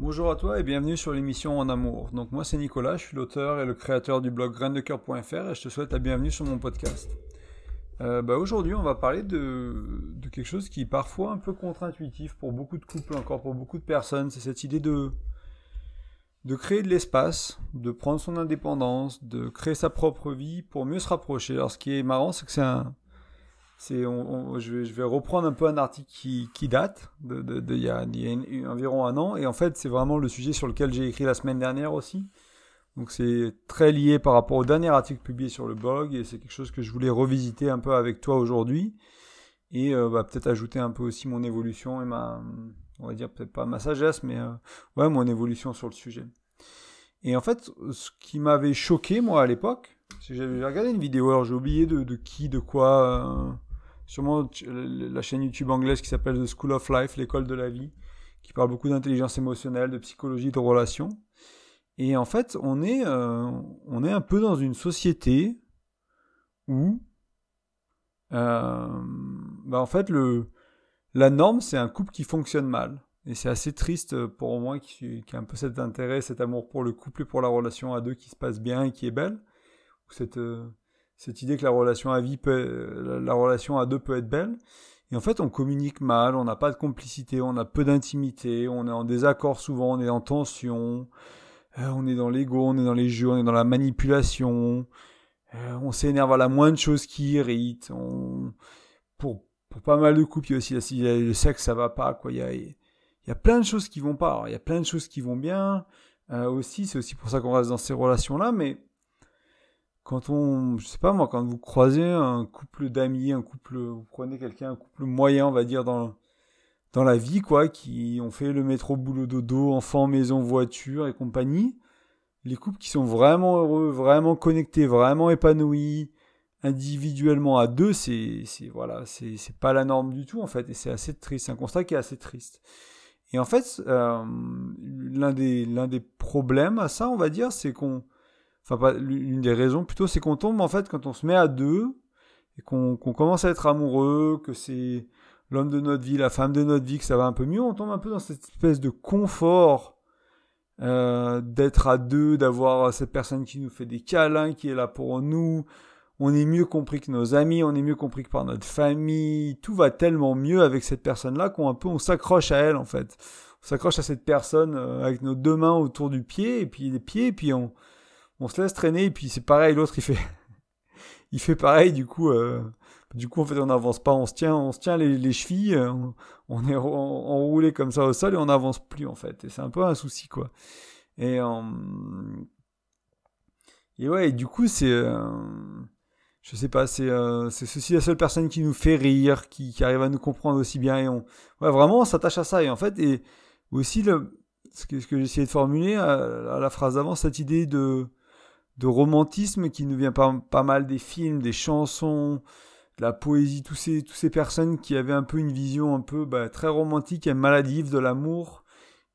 Bonjour à toi et bienvenue sur l'émission En Amour. Donc moi c'est Nicolas, je suis l'auteur et le créateur du blog graindecoeur.fr et je te souhaite la bienvenue sur mon podcast. Euh, bah, aujourd'hui on va parler de, quelque chose qui est parfois un peu contre-intuitif pour beaucoup de couples, encore pour beaucoup de personnes, c'est cette idée de, de créer de l'espace, de prendre son indépendance, de créer sa propre vie pour mieux se rapprocher. Alors ce qui est marrant c'est que c'est un c'est, je, vais, je, vais, reprendre un peu un article qui, qui date de, de, il y a, environ un an, et en fait c'est vraiment le sujet sur lequel j'ai écrit la semaine dernière aussi. Donc c'est très lié par rapport au dernier article publié sur le blog, et c'est quelque chose que je voulais revisiter un peu avec toi aujourd'hui, et euh, bah, peut-être ajouter un peu aussi mon évolution et ma, on va dire peut-être pas ma sagesse, mais euh, ouais mon évolution sur le sujet. Et en fait, ce qui m'avait choqué moi à l'époque, j'avais regardé une vidéo, alors j'ai oublié de, de, qui, de quoi. Sûrement la chaîne YouTube anglaise qui s'appelle The School of Life, l'école de la vie, qui parle beaucoup d'intelligence émotionnelle, de psychologie, de relations. Et en fait, on est, euh, on est un peu dans une société où, euh, bah en fait, le, la norme, c'est un couple qui fonctionne mal. Et c'est assez triste pour moi qui, qui a un peu cet intérêt, cet amour pour le couple et pour la relation à deux qui se passe bien et qui est belle. Cette, euh, cette idée que la relation à vie peut, la relation à deux peut être belle. Et en fait, on communique mal, on n'a pas de complicité, on a peu d'intimité, on est en désaccord souvent, on est en tension, euh, on est dans l'ego, on est dans les jeux, on est dans la manipulation, euh, on s'énerve à la moindre chose qui irrite. On... Pour, pour pas mal de couples, il y a aussi il y a le sexe, ça va pas, quoi. Il y a, il y a plein de choses qui vont pas. Il y a plein de choses qui vont bien. Euh, aussi, c'est aussi pour ça qu'on reste dans ces relations-là, mais quand on, je sais pas moi, quand vous croisez un couple d'amis, un couple, vous prenez quelqu'un, un couple moyen, on va dire, dans, dans la vie, quoi, qui ont fait le métro, boulot, dodo, enfant, maison, voiture et compagnie, les couples qui sont vraiment heureux, vraiment connectés, vraiment épanouis, individuellement à deux, c'est, voilà, c'est, c'est pas la norme du tout, en fait, et c'est assez triste, c'est un constat qui est assez triste. Et en fait, euh, l'un des, l'un des problèmes à ça, on va dire, c'est qu'on, enfin l'une des raisons plutôt, c'est qu'on tombe en fait quand on se met à deux et qu'on commence à être amoureux, que c'est l'homme de notre vie, la femme de notre vie, que ça va un peu mieux, on tombe un peu dans cette espèce de confort euh, d'être à deux, d'avoir cette personne qui nous fait des câlins, qui est là pour nous. On est mieux compris que nos amis, on est mieux compris que par notre famille. Tout va tellement mieux avec cette personne-là qu'on un on s'accroche à elle en fait. On s'accroche à cette personne euh, avec nos deux mains autour du pied et puis les pieds et puis on on se laisse traîner et puis c'est pareil, l'autre il fait, il fait pareil du coup. Euh, du coup en fait on n'avance pas, on se tient, on se tient les, chevilles, euh, on, est enroulé comme ça au sol et on n'avance plus en fait. Et c'est un peu un souci quoi. Et euh, et ouais, et du coup c'est je sais pas, c'est c'est ceci la seule personne qui nous fait rire, qui, qui arrive à nous comprendre aussi bien et ouais vraiment on s'attache à ça et en fait et aussi le ce que, essayé de formuler à, à la phrase d'avant cette idée de de romantisme qui nous vient pas, pas mal des films, des chansons, de la poésie, tous ces, tous ces personnes qui avaient un peu une vision un peu bah, très romantique et maladive de l'amour,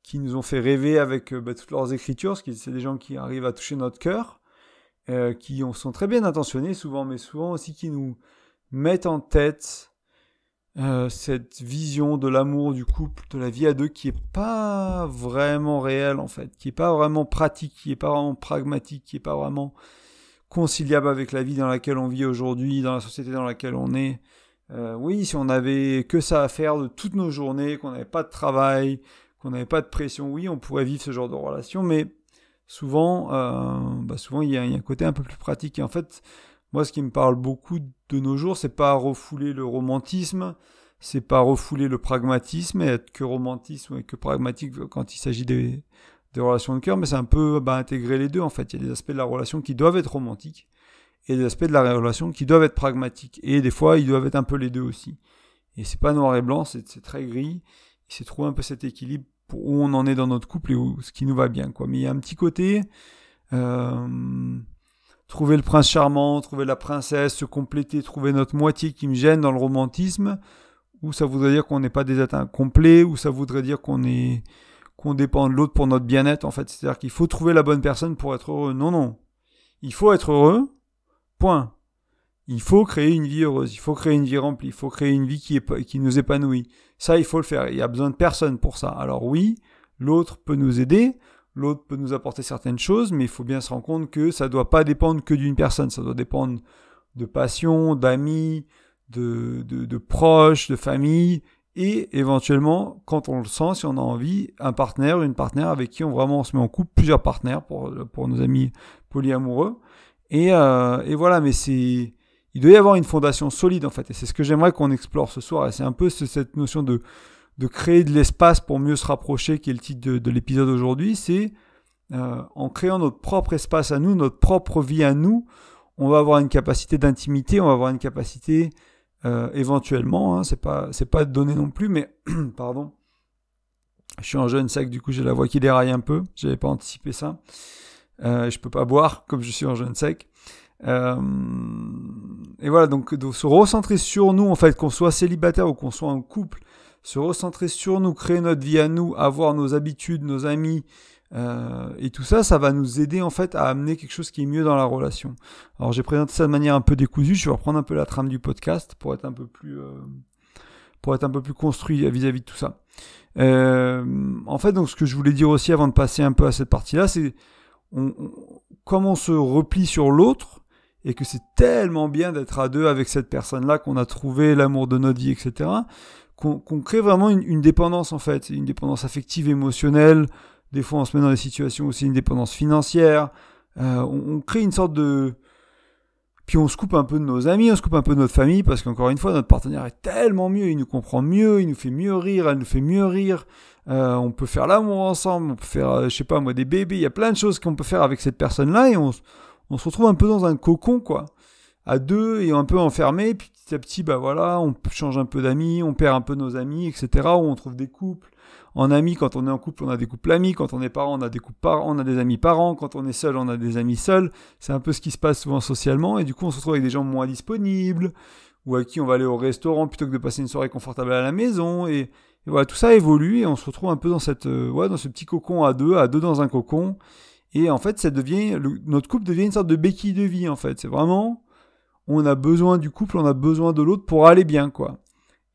qui nous ont fait rêver avec euh, bah, toutes leurs écritures, parce que c'est des gens qui arrivent à toucher notre cœur, euh, qui sont très bien intentionnés souvent, mais souvent aussi qui nous mettent en tête euh, cette vision de l'amour, du couple, de la vie à deux qui est pas vraiment réelle en fait, qui est pas vraiment pratique, qui est pas vraiment pragmatique, qui est pas vraiment conciliable avec la vie dans laquelle on vit aujourd'hui, dans la société dans laquelle on est. Euh, oui, si on avait que ça à faire de toutes nos journées, qu'on n'avait pas de travail, qu'on n'avait pas de pression, oui, on pourrait vivre ce genre de relation, mais souvent, euh, bah souvent il y, a, il y, a, un côté un peu plus pratique. Et en fait, moi, ce qui me parle beaucoup de nos jours, c'est pas refouler le romantisme, c'est pas refouler le pragmatisme et être que romantisme et que pragmatique quand il s'agit des, relations de cœur, mais c'est un peu bah, intégrer les deux en fait. Il y a des aspects de la relation qui doivent être romantiques et des aspects de la relation qui doivent être pragmatiques. Et des fois, ils doivent être un peu les deux aussi. Et c'est pas noir et blanc, c'est très gris. C'est trouver un peu cet équilibre pour où on en est dans notre couple et où ce qui nous va bien. Mais il y a un petit côté. Euh, trouver le prince charmant, trouver la princesse, se compléter, trouver notre moitié qui me gêne dans le romantisme, ou ça voudrait dire qu'on n'est pas des êtres complets, ou ça voudrait dire qu'on est qu'on dépend de l'autre pour notre bien-être en fait. C'est-à-dire qu'il faut trouver la bonne personne pour être heureux. Non, non. Il faut être heureux. Point. Il faut créer une vie heureuse, il faut créer une vie remplie, il faut créer une vie qui, qui nous épanouit. Ça, il faut le faire. Il y a besoin de personne pour ça. Alors oui, l'autre peut nous aider, l'autre peut nous apporter certaines choses, mais il faut bien se rendre compte que ça ne doit pas dépendre que d'une personne, ça doit dépendre de passion, d'amis, de, de, proches, de famille, et éventuellement, quand on le sent, si on a envie, un partenaire, une partenaire avec qui on vraiment se met en couple, plusieurs partenaires pour, pour nos amis polyamoureux. Et, euh, et voilà, mais c'est, il doit y avoir une fondation solide en fait, et c'est ce que j'aimerais qu'on explore ce soir. Et c'est un peu cette notion de, de créer de l'espace pour mieux se rapprocher, qui est le titre de, de l'épisode aujourd'hui. C'est euh, en créant notre propre espace à nous, notre propre vie à nous, on va avoir une capacité d'intimité, on va avoir une capacité euh, éventuellement, hein, c'est pas c'est pas donné non plus, mais pardon. Je suis en jeune sec, du coup j'ai la voix qui déraille un peu. J'avais pas anticipé ça. Euh, je peux pas boire comme je suis en jeune sec. Euh, et voilà, donc, donc, se recentrer sur nous, en fait, qu'on soit célibataire ou qu'on soit en couple, se recentrer sur nous, créer notre vie à nous, avoir nos habitudes, nos amis, euh, et tout ça, ça va nous aider en fait à amener quelque chose qui est mieux dans la relation. Alors j'ai présenté ça de manière un peu décousue, je vais reprendre un peu la trame du podcast pour être un peu plus, euh, pour être un peu plus construit vis-à-vis de tout ça. Euh, en fait, donc ce que je voulais dire aussi avant de passer un peu à cette partie-là, c'est on, comme on se replie sur l'autre et que c'est tellement bien d'être à deux avec cette personne-là, qu'on a trouvé l'amour de notre vie, etc., qu'on crée vraiment une, dépendance en fait, une dépendance affective, émotionnelle, des fois, on se met dans des situations aussi une dépendance financière. Euh, on, crée une sorte de... Puis on se coupe un peu de nos amis, on se coupe un peu de notre famille, parce qu'encore une fois, notre partenaire est tellement mieux, il nous comprend mieux, il nous fait mieux rire, elle nous fait mieux rire. Euh, on peut faire l'amour ensemble, on peut faire, euh, je sais pas moi, des bébés, il y a plein de choses qu'on peut faire avec cette personne-là, et on, on se retrouve un peu dans un cocon, quoi. À deux, et un peu enfermé, puis petit à petit, bah voilà, on change un peu d'amis, on perd un peu nos amis, etc., on trouve des couples en amis, quand on est en couple, on a des couples amis. Quand on est parent, on a des couples parents, on a des amis parents. Quand on est seul, on a des amis seuls. C'est un peu ce qui se passe souvent socialement. Et du coup, on se retrouve avec des gens moins disponibles ou à qui on va aller au restaurant plutôt que de passer une soirée confortable à la maison. Et, voilà, tout ça évolue et on se retrouve un peu dans cette, euh, ouais, dans ce petit cocon à deux, à deux dans un cocon. Et en fait, ça devient, notre couple devient une sorte de béquille de vie, en fait. C'est vraiment, on a besoin du couple, on a besoin de l'autre pour aller bien, quoi.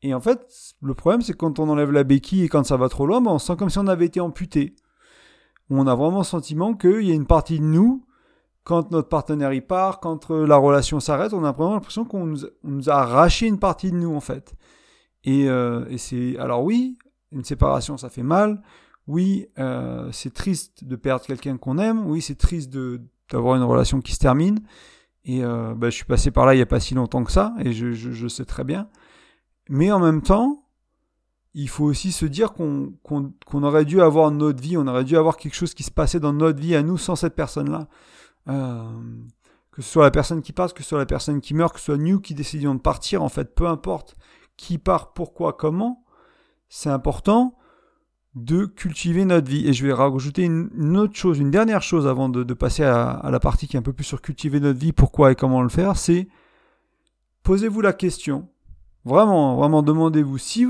Et en fait, le problème, c'est quand on enlève la béquille et quand ça va trop loin, ben, on sent comme si on avait été amputé. On a vraiment le sentiment qu'il y a une partie de nous, quand notre partenaire y part, quand euh, la relation s'arrête, on a vraiment l'impression qu'on nous, a arraché une partie de nous, en fait. Et, euh, et c'est. Alors, oui, une séparation, ça fait mal. Oui, euh, c'est triste de perdre quelqu'un qu'on aime. Oui, c'est triste d'avoir une relation qui se termine. Et ben, je suis passé par là il n'y a pas si longtemps que ça, et je, je, sais très bien. Mais en même temps, il faut aussi se dire qu'on aurait dû avoir notre vie, on aurait dû avoir quelque chose qui se passait dans notre vie à nous sans cette personne-là. Euh, que ce soit la personne qui part, que ce soit la personne qui meurt, que ce soit nous qui décidions de partir, en fait, peu importe qui part, pourquoi, comment, c'est important de cultiver notre vie. Et je vais rajouter une, autre chose, une dernière chose avant de, passer à, la partie qui est un peu plus sur cultiver notre vie, pourquoi et comment le faire, c'est posez-vous la question, Vraiment, vraiment, demandez-vous. Si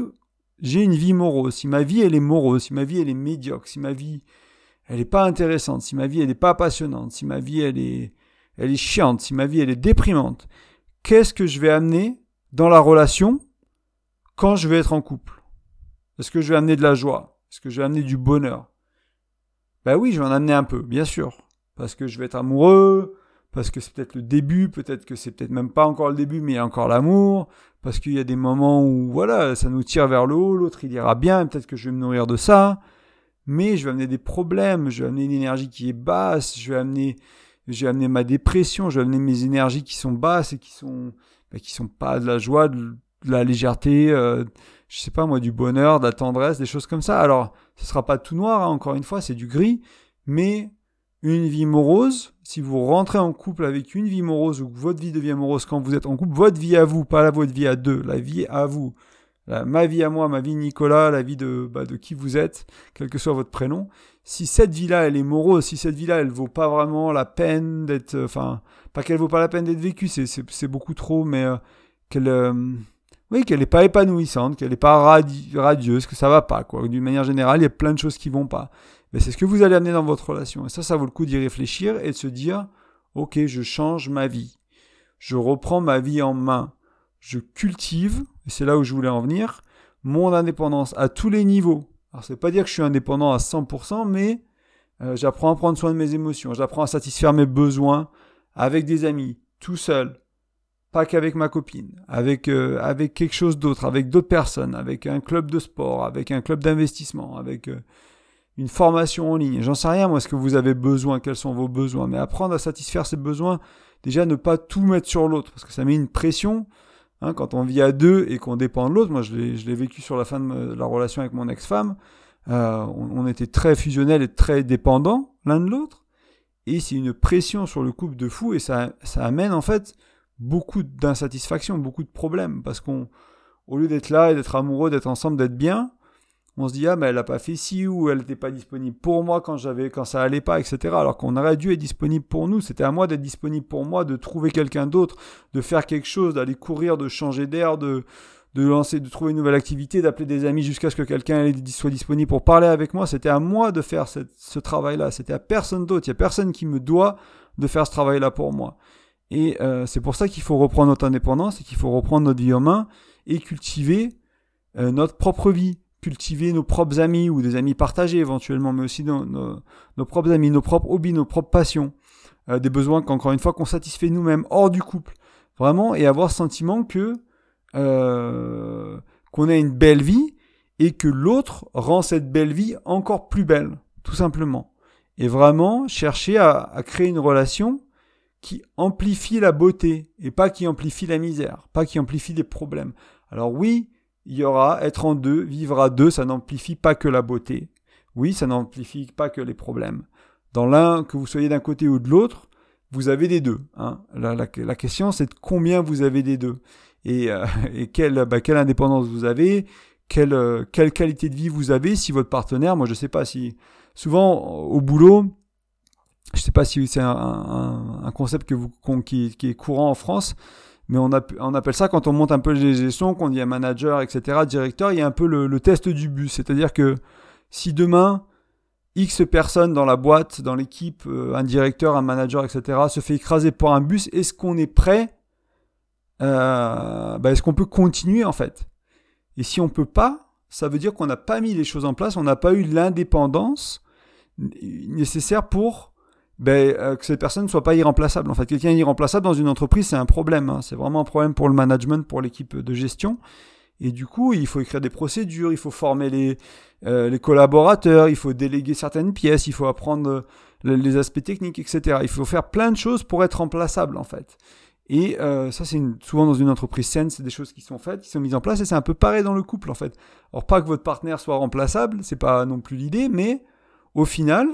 j'ai une vie morose, si ma vie elle est morose, si ma vie elle est médiocre, si ma vie elle n'est pas intéressante, si ma vie elle n'est pas passionnante, si ma vie elle est, elle est chiante, si ma vie elle est déprimante, qu'est-ce que je vais amener dans la relation quand je vais être en couple? Est-ce que je vais amener de la joie? Est-ce que je vais amener du bonheur? Ben oui, je vais en amener un peu, bien sûr, parce que je vais être amoureux, parce que c'est peut-être le début, peut-être que c'est peut-être même pas encore le début, mais il y a encore l'amour, parce qu'il y a des moments où, voilà, ça nous tire vers le haut, l'autre il ira bien, peut-être que je vais me nourrir de ça, mais je vais amener des problèmes, je vais amener une énergie qui est basse, je vais amener, je vais amener ma dépression, je vais amener mes énergies qui sont basses et qui sont, bah, qui sont pas de la joie, de, la légèreté, euh, je sais pas moi, du bonheur, de la tendresse, des choses comme ça. Alors, ce sera pas tout noir, hein, encore une fois, c'est du gris, mais une vie morose, si vous rentrez en couple avec une vie morose ou que votre vie devient morose quand vous êtes en couple, votre vie à vous, pas la votre vie à deux, la vie à vous, ma vie à moi, ma vie Nicolas, la vie de, bah, de qui vous êtes, quel que soit votre prénom, si cette vie-là, elle est morose, si cette vie-là, elle vaut pas vraiment la peine d'être, euh, enfin, pas qu'elle vaut pas la peine d'être vécue, c'est beaucoup trop, mais euh, qu'elle, euh, oui, qu'elle n'est pas épanouissante, qu'elle n'est pas radieuse, que ça va pas, quoi. D'une manière générale, il y a plein de choses qui vont pas mais c'est ce que vous allez amener dans votre relation. Et ça, ça vaut le coup d'y réfléchir et de se dire, ok, je change ma vie. Je reprends ma vie en main. Je cultive, et c'est là où je voulais en venir, mon indépendance à tous les niveaux. Alors, ça veut pas dire que je suis indépendant à 100%, mais euh, j'apprends à prendre soin de mes émotions, j'apprends à satisfaire mes besoins avec des amis, tout seul, pas qu'avec ma copine, avec, euh, avec quelque chose d'autre, avec d'autres personnes, avec un club de sport, avec un club d'investissement, avec euh, une formation en ligne. J'en sais rien, moi, ce que vous avez besoin, quels sont vos besoins, mais apprendre à satisfaire ces besoins, déjà ne pas tout mettre sur l'autre, parce que ça met une pression. Hein, quand on vit à deux et qu'on dépend de l'autre, moi je l'ai vécu sur la fin de la relation avec mon ex-femme, euh, on, était très fusionnels et très dépendants l'un de l'autre. Et c'est une pression sur le couple de fou et ça, ça amène en fait beaucoup d'insatisfaction, beaucoup de problèmes. Parce qu'on, au lieu d'être là et d'être amoureux, d'être ensemble, d'être bien, on se dit ah mais elle n'a pas fait ci ou elle n'était pas disponible pour moi quand j'avais quand ça allait pas etc alors qu'on aurait dû être disponible pour nous c'était à moi d'être disponible pour moi de trouver quelqu'un d'autre de faire quelque chose d'aller courir de changer d'air de de lancer, de trouver une nouvelle activité, d'appeler des amis jusqu'à ce que quelqu'un soit disponible pour parler avec moi. C'était à moi de faire ce travail-là. C'était à personne d'autre. Il n'y a personne qui me doit de faire ce travail-là pour moi. Et euh, c'est pour ça qu'il faut reprendre notre indépendance et qu'il faut reprendre notre vie en main et cultiver euh, notre propre vie, cultiver nos propres amis ou des amis partagés éventuellement, mais aussi nos, nos, propres amis, nos propres hobbies, nos propres passions, euh, des besoins qu'encore une fois qu'on satisfait nous-mêmes hors du couple. Vraiment, et avoir ce sentiment que euh, qu'on a une belle vie et que l'autre rend cette belle vie encore plus belle, tout simplement. Et vraiment chercher à, créer une relation qui amplifie la beauté et pas qui amplifie la misère, pas qui amplifie les problèmes. Alors oui, il y aura être en deux, vivre à deux, ça n'amplifie pas que la beauté. Oui, ça n'amplifie pas que les problèmes. Dans l'un, que vous soyez d'un côté ou de l'autre, vous avez des deux. Hein. La, la, la, question, c'est de combien vous avez des deux et, euh, et quelle, bah, quelle indépendance vous avez, quelle, euh, quelle qualité de vie vous avez si votre partenaire, moi je sais pas si souvent au boulot, je sais pas si c'est un, concept qui, est courant en France, mais on, appelle ça quand on monte un peu les gestions, qu'on dit manager, etc., directeur, il y a un peu le, test du bus, c'est-à-dire que si demain X personnes dans la boîte, dans l'équipe, euh, un directeur, un manager, etc., se fait écraser pour un bus, est-ce qu'on est prêt euh, bah, est-ce qu'on peut continuer en fait? Et si on peut pas, ça veut dire qu'on n'a pas mis les choses en place, on n'a pas eu l'indépendance nécessaire pour ben, euh, que cette personne ne soit pas irremplaçable. En fait, quelqu'un irremplaçable dans une entreprise, c'est un problème. Hein. C'est vraiment un problème pour le management, pour l'équipe de gestion. Et du coup, il faut écrire des procédures, il faut former les, euh, les collaborateurs, il faut déléguer certaines pièces, il faut apprendre les aspects techniques, etc. Il faut faire plein de choses pour être remplaçable, en fait. Et euh, ça, c'est souvent dans une entreprise saine, c'est des choses qui sont faites, qui sont mises en place, et c'est un peu pareil dans le couple, en fait. Alors, pas que votre partenaire soit remplaçable, c'est pas non plus l'idée, mais au final,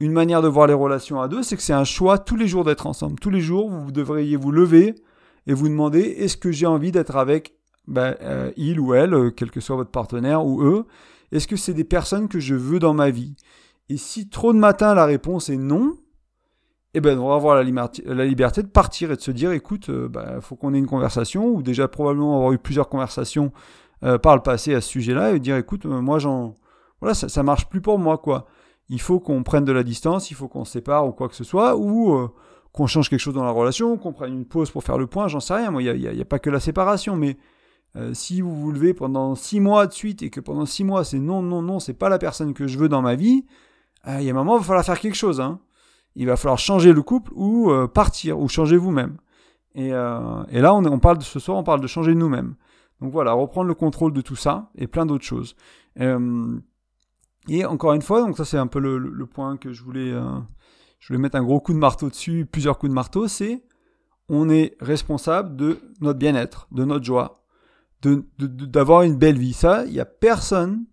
une manière de voir les relations à deux, c'est que c'est un choix tous les jours d'être ensemble. Tous les jours, vous devriez vous lever et vous demander est-ce que j'ai envie d'être avec ben, euh, il ou elle, euh, quel que soit votre partenaire ou eux? Est-ce que c'est des personnes que je veux dans ma vie? Et si trop de matin la réponse est non, eh ben, on va avoir la, liberté de partir et de se dire, écoute, il euh, bah, faut qu'on ait une conversation, ou déjà probablement avoir eu plusieurs conversations par le passé à ce sujet-là, et dire, écoute, moi, j'en, voilà, ça, ça marche plus pour moi, quoi. Il faut qu'on prenne de la distance, il faut qu'on se sépare ou quoi que ce soit, ou qu'on change quelque chose dans la relation, qu'on prenne une pause pour faire le point, j'en sais rien. Moi, il n'y a, pas que la séparation, mais si vous vous levez pendant six mois de suite et que pendant six mois c'est non, non, non, c'est pas la personne que je veux dans ma vie, il y a un moment, il va falloir faire quelque chose, hein il va falloir changer le couple ou euh, partir ou changer vous-même. Et, euh, là, on, parle de ce soir, on parle de changer nous-mêmes. Donc voilà, reprendre le contrôle de tout ça et plein d'autres choses. Euh, et encore une fois, donc ça c'est un peu le, point que je voulais, je voulais mettre un gros coup de marteau dessus, plusieurs coups de marteau, c'est on est responsable de notre bien-être, de notre joie, d'avoir de, une belle vie. Ça, il n'y a personne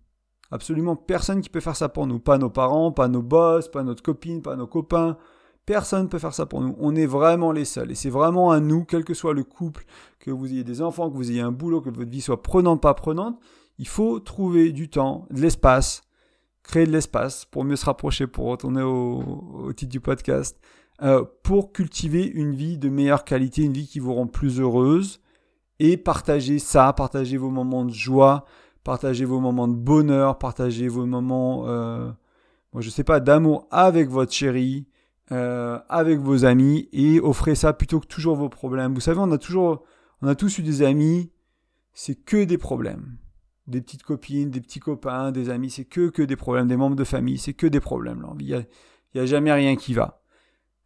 Absolument personne qui peut faire ça pour nous. Pas nos parents, pas nos boss, pas notre copine, pas nos copains. Personne ne peut faire ça pour nous. On est vraiment les seuls. Et c'est vraiment à nous, quel que soit le couple, que vous ayez des enfants, que vous ayez un boulot, que votre vie soit prenante, pas prenante. Il faut trouver du temps, de l'espace, créer de l'espace pour mieux se rapprocher, pour retourner au, titre du podcast, euh, pour cultiver une vie de meilleure qualité, une vie qui vous rend plus heureuse et partager ça, partager vos moments de joie, partagez vos moments de bonheur, partagez vos moments, euh, moi je sais pas, d'amour avec votre chérie, euh, avec vos amis et offrez ça plutôt que toujours vos problèmes. Vous savez, on a toujours, on a tous eu des amis, c'est que des problèmes. Des petites copines, des petits copains, des amis, c'est que, que des problèmes, des membres de famille, c'est que des problèmes. Il n'y a, y a jamais rien qui va.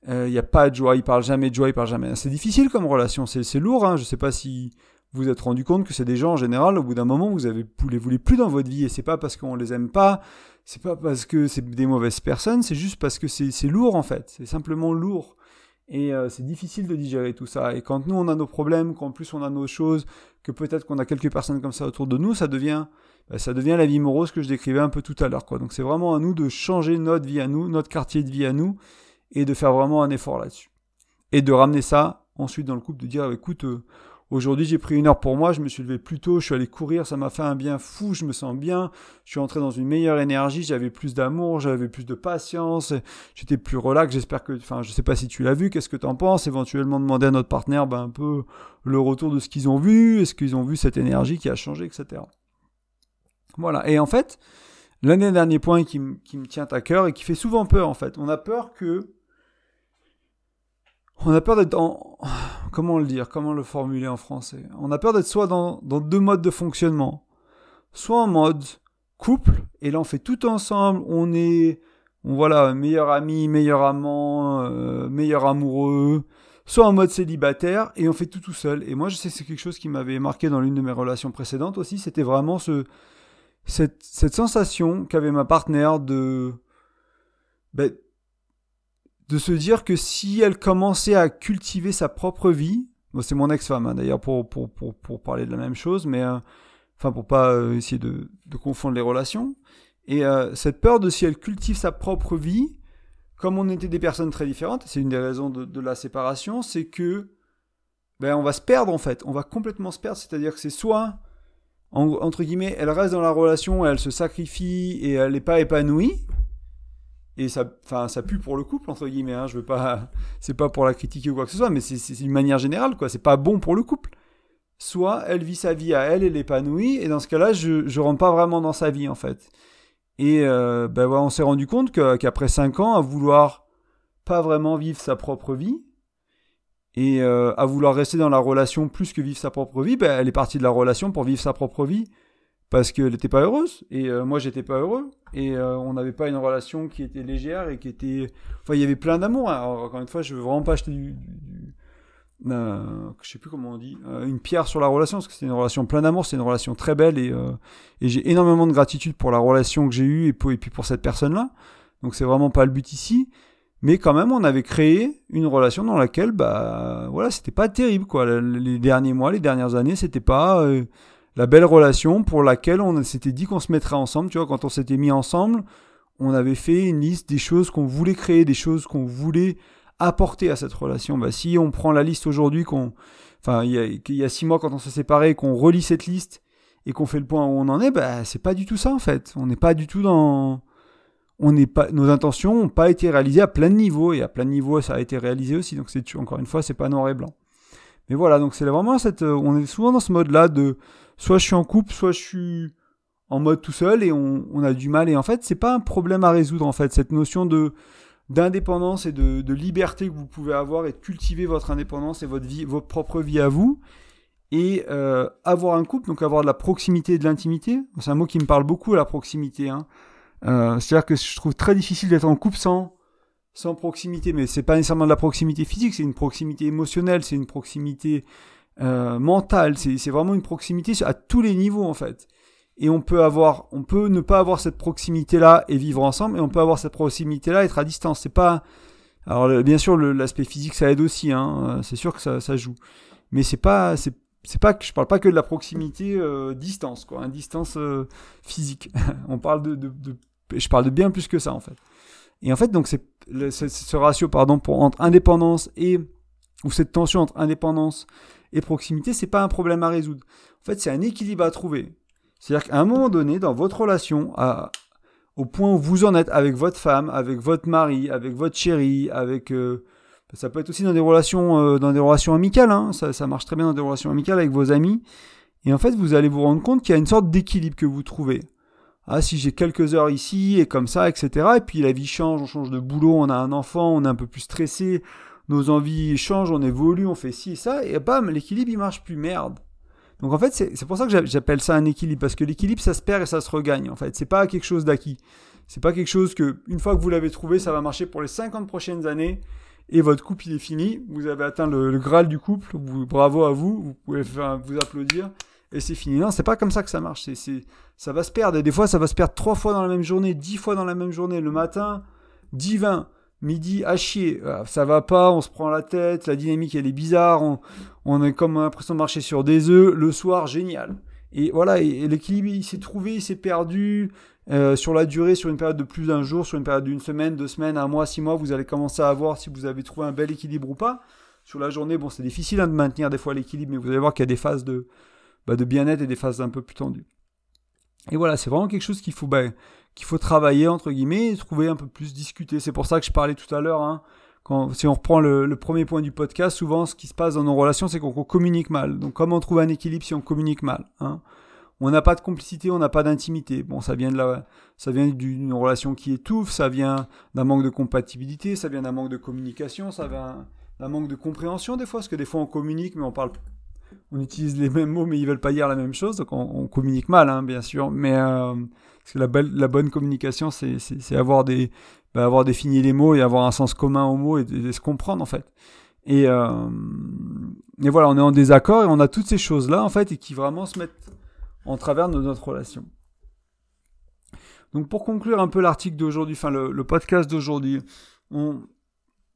Il euh, n'y a pas de joie, il parle jamais de joie, il parle jamais. C'est difficile comme relation, c'est lourd. Hein. Je ne sais pas si vous vous êtes rendu compte que c'est des gens en général, au bout d'un moment, vous avez, vous les voulez plus dans votre vie. Et c'est pas parce qu'on les aime pas, c'est pas parce que c'est des mauvaises personnes, c'est juste parce que c'est lourd en fait. C'est simplement lourd. Et euh, c'est difficile de digérer tout ça. Et quand nous on a nos problèmes, qu'en plus on a nos choses, que peut-être qu'on a quelques personnes comme ça autour de nous, ça devient, bah, ça devient la vie morose que je décrivais un peu tout à l'heure. Donc c'est vraiment à nous de changer notre vie à nous, notre quartier de vie à nous, et de faire vraiment un effort là-dessus. Et de ramener ça ensuite dans le couple, de dire écoute, euh, aujourd'hui j'ai pris une heure pour moi, je me suis levé plus tôt, je suis allé courir, ça m'a fait un bien fou, je me sens bien, je suis entré dans une meilleure énergie, j'avais plus d'amour, j'avais plus de patience, j'étais plus relax, j'espère que, enfin je sais pas si tu l'as vu, qu'est-ce que tu en penses, éventuellement demander à notre partenaire ben, un peu le retour de ce qu'ils ont vu, est-ce qu'ils ont vu cette énergie qui a changé, etc. Voilà, et en fait, l'un des derniers points qui, qui me tient à cœur et qui fait souvent peur en fait, on a peur que on a peur d'être dans... Comment le dire Comment le formuler en français? On a peur d'être soit dans, deux modes de fonctionnement. Soit en mode couple, et là on fait tout ensemble, on est... On, voilà, meilleur ami, meilleur amant, euh, meilleur amoureux, soit en mode célibataire, et on fait tout tout seul. Et moi je sais que c'est quelque chose qui m'avait marqué dans l'une de mes relations précédentes aussi, c'était vraiment ce, cette, cette sensation qu'avait ma partenaire de... Ben, de se dire que si elle commençait à cultiver sa propre vie, c'est mon ex-femme hein, d'ailleurs pour, pour, pour, parler de la même chose, mais euh, enfin pour pas euh, essayer de, confondre les relations, et euh, cette peur de si elle cultive sa propre vie, comme on était des personnes très différentes, c'est une des raisons de, de la séparation, c'est que ben, on va se perdre en fait, on va complètement se perdre, c'est-à-dire que c'est soit entre guillemets, elle reste dans la relation, elle se sacrifie et elle n'est pas épanouie, et ça, enfin, ça pue pour le couple entre guillemets. Hein, je veux pas, c'est pas pour la critiquer ou quoi que ce soit, mais c'est une manière générale quoi. C'est pas bon pour le couple. Soit elle vit sa vie à elle, elle épanouit, et dans ce cas-là, je je rentre pas vraiment dans sa vie en fait. Et euh, ben on s'est rendu compte qu'après 5 ans, à vouloir pas vraiment vivre sa propre vie, et euh, à vouloir rester dans la relation plus que vivre sa propre vie, ben, elle est partie de la relation pour vivre sa propre vie parce qu'elle n'était pas heureuse et euh, moi j'étais pas heureux et euh, on n'avait pas une relation qui était légère et qui était enfin il y avait plein d'amour hein. encore une fois je veux vraiment pas acheter du, du euh, je sais plus comment on dit euh, une pierre sur la relation parce que c'était une relation plein d'amour c'est une relation très belle et, j'ai énormément de gratitude pour la relation que j'ai eue et, et puis pour cette personne là donc c'est vraiment pas le but ici. Mais quand même on avait créé une relation dans laquelle bah voilà c'était pas terrible quoi. Les derniers mois les dernières années c'était pas la belle relation pour laquelle on s'était dit qu'on se mettrait ensemble. Tu vois, quand on s'était mis ensemble, on avait fait une liste des choses qu'on voulait créer, des choses qu'on voulait apporter à cette relation. Bah, si on prend la liste aujourd'hui, qu'on, il y, a, six mois quand on s'est séparés, qu'on relit cette liste et qu'on fait le point où on en est, bah, c'est pas du tout ça en fait. On n'est pas du tout dans, on n'est pas, nos intentions n'ont pas été réalisées à plein de niveaux et à plein de niveaux ça a été réalisé aussi. Donc c'est encore une fois, c'est pas noir et blanc. Mais voilà, donc c'est vraiment on est souvent dans ce mode-là de soit je suis en couple, soit je suis en mode tout seul et on, a du mal. Et en fait, c'est pas un problème à résoudre, en fait, cette notion de d'indépendance et de, liberté que vous pouvez avoir et de cultiver votre indépendance et votre vie, votre propre vie à vous. Et euh, avoir un couple, donc avoir de la proximité et de l'intimité, c'est un mot qui me parle beaucoup, la proximité. Hein. Euh, C'est-à-dire que je trouve très difficile d'être en couple sans, sans proximité, mais c'est pas nécessairement de la proximité physique, c'est une proximité émotionnelle, c'est une proximité euh, mentale, c'est vraiment une proximité à tous les niveaux en fait. Et on peut avoir, on peut ne pas avoir cette proximité là et vivre ensemble, et on peut avoir cette proximité là et être à distance. C'est pas, alors bien sûr l'aspect physique ça aide aussi, hein, c'est sûr que ça, ça joue, mais c'est pas, c'est c'est pas que je parle pas que de la proximité euh, distance quoi, une distance euh, physique. on parle de, de, de, je parle de bien plus que ça en fait. Et en fait donc c'est ce ratio pardon pour entre indépendance et ou cette tension entre indépendance et proximité, c'est pas un problème à résoudre. En fait, c'est un équilibre à trouver. C'est-à-dire qu'à un moment donné, dans votre relation, à, au point où vous en êtes avec votre femme, avec votre mari, avec votre chérie, avec euh, ça peut être aussi dans des relations, euh, dans des relations amicales. Hein. ça, ça, marche très bien dans des relations amicales avec vos amis. Et en fait, vous allez vous rendre compte qu'il y a une sorte d'équilibre que vous trouvez. Ah, si j'ai quelques heures ici et comme ça, etc. Et puis la vie change, on change de boulot, on a un enfant, on est un peu plus stressé, nos envies changent, on évolue, on fait ci et ça, et bam, l'équilibre il marche plus, merde. Donc en fait, c'est pour ça que j'appelle ça un équilibre, parce que l'équilibre, ça se perd et ça se regagne. En fait, c'est pas quelque chose d'acquis. C'est pas quelque chose que, une fois que vous l'avez trouvé, ça va marcher pour les 50 prochaines années et votre couple il est fini. Vous avez atteint le, graal du couple. bravo à vous. Vous pouvez vous applaudir et c'est fini. Non, c'est pas comme ça que ça marche. Ça va se perdre. Et des fois, ça va se perdre trois fois dans la même journée, dix fois dans la même journée. Le matin, 10, 20. Midi, à chier. Ah, ça va pas, on se prend la tête, la dynamique elle est bizarre, on, on a comme l'impression de marcher sur des œufs. Le soir, génial. Et voilà, et, l'équilibre il s'est trouvé, il s'est perdu. Euh, sur la durée, sur une période de plus d'un jour, sur une période d'une semaine, deux semaines, un mois, six mois, vous allez commencer à voir si vous avez trouvé un bel équilibre ou pas. Sur la journée, bon, c'est difficile hein, de maintenir des fois l'équilibre, mais vous allez voir qu'il y a des phases de, bah, de bien-être et des phases un peu plus tendues. Et voilà, c'est vraiment quelque chose qu'il faut, bah, qu'il faut travailler, entre guillemets, et trouver un peu plus discuter. C'est pour ça que je parlais tout à l'heure, hein, si on reprend le, le, premier point du podcast, souvent ce qui se passe dans nos relations, c'est qu'on communique mal. Donc comment trouver un équilibre si on communique mal hein on n'a pas de complicité, on n'a pas d'intimité. Bon, ça vient de la, ça vient d'une relation qui étouffe, ça vient d'un manque de compatibilité, ça vient d'un manque de communication, ça vient d'un manque de compréhension des fois, parce que des fois on communique mais on parle, on utilise les mêmes mots mais ils veulent pas dire la même chose, donc on, communique mal, hein, bien sûr. Mais euh, parce que la, la bonne communication, c'est avoir bah, avoir défini les mots et avoir un sens commun aux mots et, se comprendre en fait. Et, euh, voilà, on est en désaccord et on a toutes ces choses là en fait et qui vraiment se mettent en travers de notre relation. Donc pour conclure un peu l'article d'aujourd'hui, enfin le, podcast d'aujourd'hui,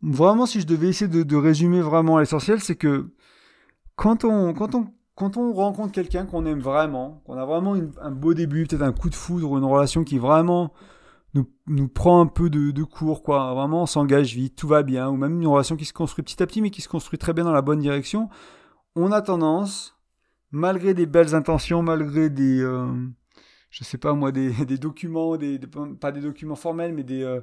vraiment si je devais essayer de, résumer vraiment l'essentiel, c'est que quand on, quand on, quand on rencontre quelqu'un qu'on aime vraiment, qu'on a vraiment un beau début, peut-être un coup de foudre, une relation qui vraiment nous, nous prend un peu de, de cours, quoi, vraiment on s'engage vite, tout va bien, ou même une relation qui se construit petit à petit, mais qui se construit très bien dans la bonne direction, on a tendance malgré des belles intentions, malgré des, euh, je sais pas moi, des, des documents, des, pas des documents formels, mais des, euh,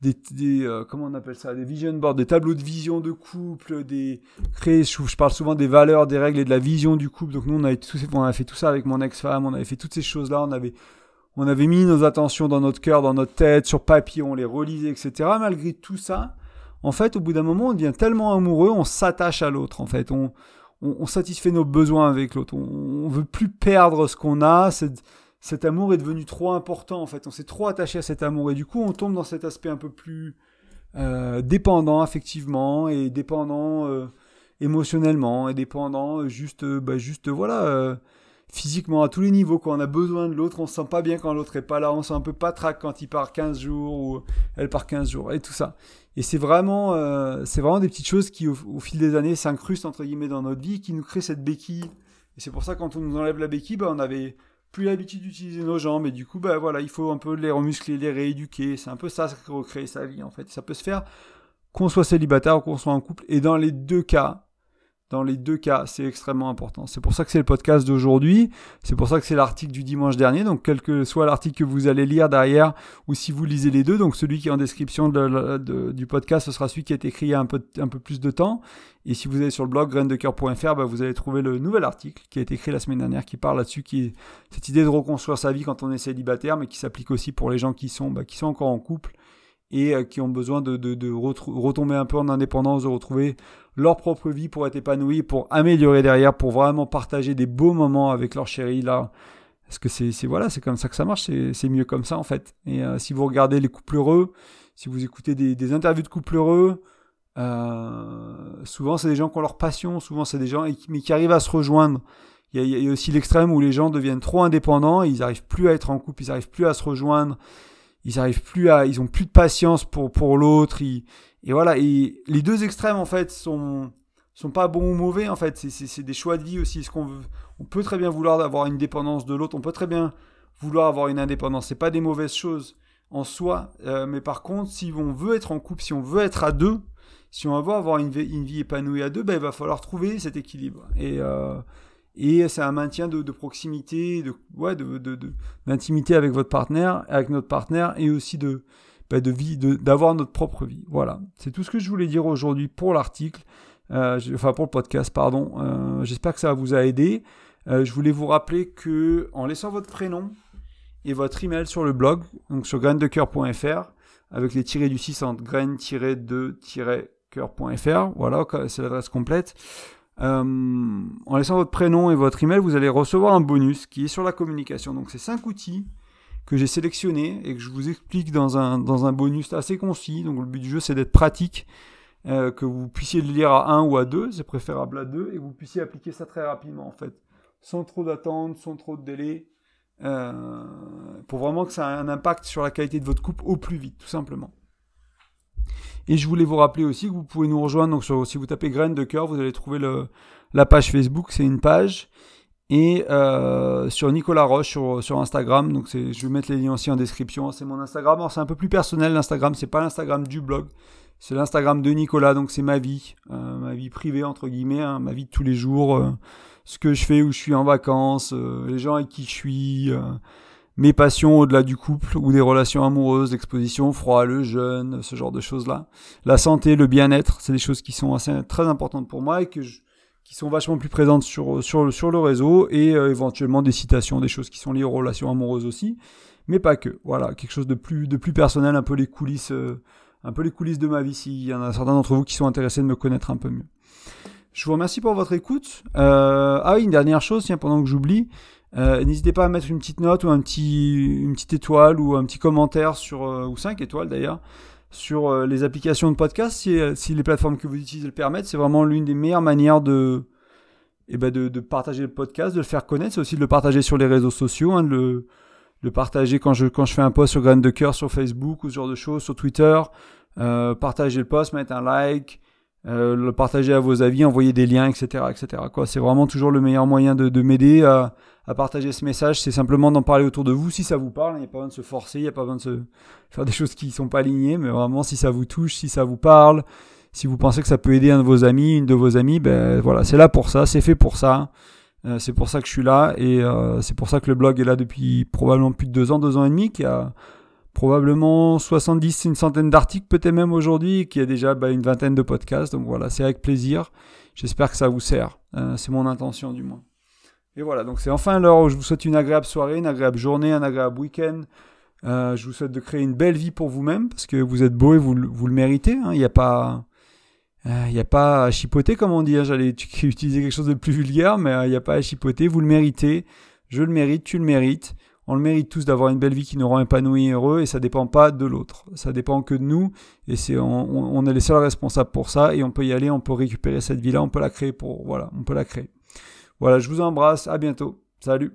des, euh, comment on appelle ça, des vision boards, des tableaux de vision de couple, des créer, je, parle souvent des valeurs, des règles et de la vision du couple. Donc nous on avait tout, on fait tout ça avec mon ex-femme, on avait fait toutes ces choses là, on avait on avait mis nos attentions dans notre cœur, dans notre tête, sur papier, on les relisait, etc. Malgré tout ça, en fait, au bout d'un moment, on devient tellement amoureux, on s'attache à l'autre. En fait, on, on, satisfait nos besoins avec l'autre. On, veut plus perdre ce qu'on a. Cet amour est devenu trop important en fait. On s'est trop attaché à cet amour et du coup on tombe dans cet aspect un peu plus euh, dépendant affectivement et dépendant euh, émotionnellement et dépendant euh, juste, bah, juste voilà physiquement à tous les niveaux. Quand on a besoin de l'autre, on se sent pas bien quand l'autre est pas là. On se sent un peu patraque quand il part 15 jours ou elle part 15 jours et tout ça. Et c'est vraiment, c'est vraiment des petites choses qui, au, fil des années, s'incrustent entre guillemets dans notre vie, qui nous créent cette béquille. Et c'est pour ça quand on nous enlève la béquille, bah, on avait plus l'habitude d'utiliser nos jambes. Et du coup, bah voilà, il faut un peu les remuscler, les rééduquer. C'est un peu ça, recréer sa vie en fait. Ça peut se faire qu'on soit célibataire ou qu'on soit en couple. Et dans les deux cas, dans les deux cas, c'est extrêmement important. C'est pour ça que c'est le podcast d'aujourd'hui. C'est pour ça que c'est l'article du dimanche dernier. Donc, quel que soit l'article que vous allez lire derrière, ou si vous lisez les deux, donc celui qui est en description du podcast, ce sera celui qui a été écrit il y a un peu, plus de temps. Et si vous allez sur le blog graindecoeur.fr, bah, vous allez trouver le nouvel article qui a été écrit la semaine dernière, qui parle là-dessus, qui est cette idée de reconstruire sa vie quand on est célibataire, mais qui s'applique aussi pour les gens qui sont, bah, qui sont encore en couple et euh, qui ont besoin de, retomber un peu en indépendance, de retrouver leur propre vie pour être épanouis, pour améliorer derrière, pour vraiment partager des beaux moments avec leur chérie là. Parce que c'est voilà, c'est comme ça que ça marche, c'est mieux comme ça en fait. Et euh, si vous regardez les couples heureux, si vous écoutez des, interviews de couples heureux, euh, souvent c'est des gens qui ont leur passion, souvent c'est des gens mais qui arrivent à se rejoindre. Il y a aussi l'extrême où les gens deviennent trop indépendants, ils n'arrivent plus à être en couple, ils n'arrivent plus à se rejoindre, ils arrivent plus à, ils ont plus de patience pour pour l'autre. Et voilà, les deux extrêmes en fait sont sont pas bons ou mauvais en fait. C'est des choix de vie aussi. Ce qu'on on peut très bien vouloir avoir une dépendance de l'autre. On peut très bien vouloir avoir une indépendance. C'est pas des mauvaises choses en soi. Euh, mais par contre, si on veut être en couple, si on veut être à deux, si on veut avoir une vie, une vie épanouie à deux, ben, il va falloir trouver cet équilibre. Et euh, et c'est un maintien de, proximité, de, ouais, d'intimité avec votre partenaire, avec notre partenaire, et aussi de, bah, de vie, d'avoir notre propre vie. Voilà, c'est tout ce que je voulais dire aujourd'hui pour l'article, euh, enfin pour le podcast, pardon. Euh, j'espère que ça vous a aidé. Euh, je voulais vous rappeler que en laissant votre prénom et votre email sur le blog, donc sur graindecoeur.fr, avec les tirés du 6 entre graines-de-coeur.fr, voilà, c'est l'adresse complète. En laissant votre prénom et votre email, vous allez recevoir un bonus qui est sur la communication. Donc c'est cinq outils que j'ai sélectionnés et que je vous explique dans un, dans un bonus assez concis. Donc le but du jeu c'est d'être pratique, que vous puissiez le lire à un ou à deux, c'est préférable à deux, et que vous puissiez appliquer ça très rapidement en fait, sans trop d'attente, sans trop de délai. Euh, pour vraiment que ça ait un impact sur la qualité de votre coupe au plus vite, tout simplement. Et je voulais vous rappeler aussi que vous pouvez nous rejoindre. Donc, si vous tapez graines de cœur, vous allez trouver le, la page Facebook. C'est une page. Et euh, sur Nicolas Roche sur, sur Instagram. Donc, je vais mettre les liens aussi en description. C'est mon Instagram. c'est un peu plus personnel l'Instagram. C'est pas l'Instagram du blog. C'est l'Instagram de Nicolas. Donc, c'est ma vie. Euh, ma vie privée, entre guillemets. Hein, ma vie de tous les jours ce que je fais, où je suis en vacances, euh, les gens avec qui je suis, euh, mes passions au-delà du couple ou des relations amoureuses, l'exposition froid, le jeûne, ce genre de choses-là. La santé, le bien-être, c'est des choses qui sont assez très importantes pour moi et que qui sont vachement plus présentes sur, sur, sur le réseau et euh, éventuellement des citations, des choses qui sont liées aux relations amoureuses aussi, mais pas que. Voilà, quelque chose de plus, de plus personnel, un peu les coulisses, un peu les coulisses de ma vie s'il y en a certains d'entre vous qui sont intéressés de me connaître un peu mieux. Je vous remercie pour votre écoute. Euh, ah oui, une dernière chose, tiens, pendant que j'oublie, euh, n'hésitez pas à mettre une petite note ou un petit, une petite étoile ou un petit commentaire sur, euh, ou cinq étoiles d'ailleurs, sur les applications de podcast si, si, les plateformes que vous utilisez le permettent. C'est vraiment l'une des meilleures manières de, eh ben de, partager le podcast, de le faire connaître. C'est aussi de le partager sur les réseaux sociaux, hein, de le, partager quand je, quand je fais un post sur Graines de Cœur sur Facebook ou ce genre de choses, sur Twitter. partager le post, mettre un like, euh, le partager à vos avis, envoyer des liens, etc. etc. Quoi. C'est vraiment toujours le meilleur moyen de, de m'aider à, à, partager ce message. C'est simplement d'en parler autour de vous si ça vous parle. Il n'y a pas besoin de se forcer, il n'y a pas besoin de se faire des choses qui ne sont pas alignées, mais vraiment si ça vous touche, si ça vous parle, si vous pensez que ça peut aider un de vos amis, une de vos amies, ben voilà, c'est là pour ça, c'est fait pour ça. Euh, c'est pour ça que je suis là et euh, c'est pour ça que le blog est là depuis probablement plus de deux ans, deux ans et demi, qui a probablement 70, une centaine d'articles peut-être même aujourd'hui, qui a déjà bah, une vingtaine de podcasts. Donc voilà, c'est avec plaisir. J'espère que ça vous sert. Euh, c'est mon intention du moins. Et voilà, donc c'est enfin l'heure où je vous souhaite une agréable soirée, une agréable journée, un agréable week-end. Euh, je vous souhaite de créer une belle vie pour vous-même, parce que vous êtes beau et vous, vous le méritez. Hein. Il n'y a pas... Euh, il n'y a pas à chipoter, comme on dit. Hein. J'allais utiliser quelque chose de plus vulgaire, mais il n'y a pas à chipoter. Vous le méritez. Je le mérite, tu le mérites on le mérite tous d'avoir une belle vie qui nous rend épanouis et heureux et ça dépend pas de l'autre. Ça dépend que de nous et c'est on, on, est les seuls responsables pour ça et on peut y aller, on peut récupérer cette vie-là, on peut la créer pour voilà, on peut la créer. Voilà, je vous embrasse, à bientôt. Salut.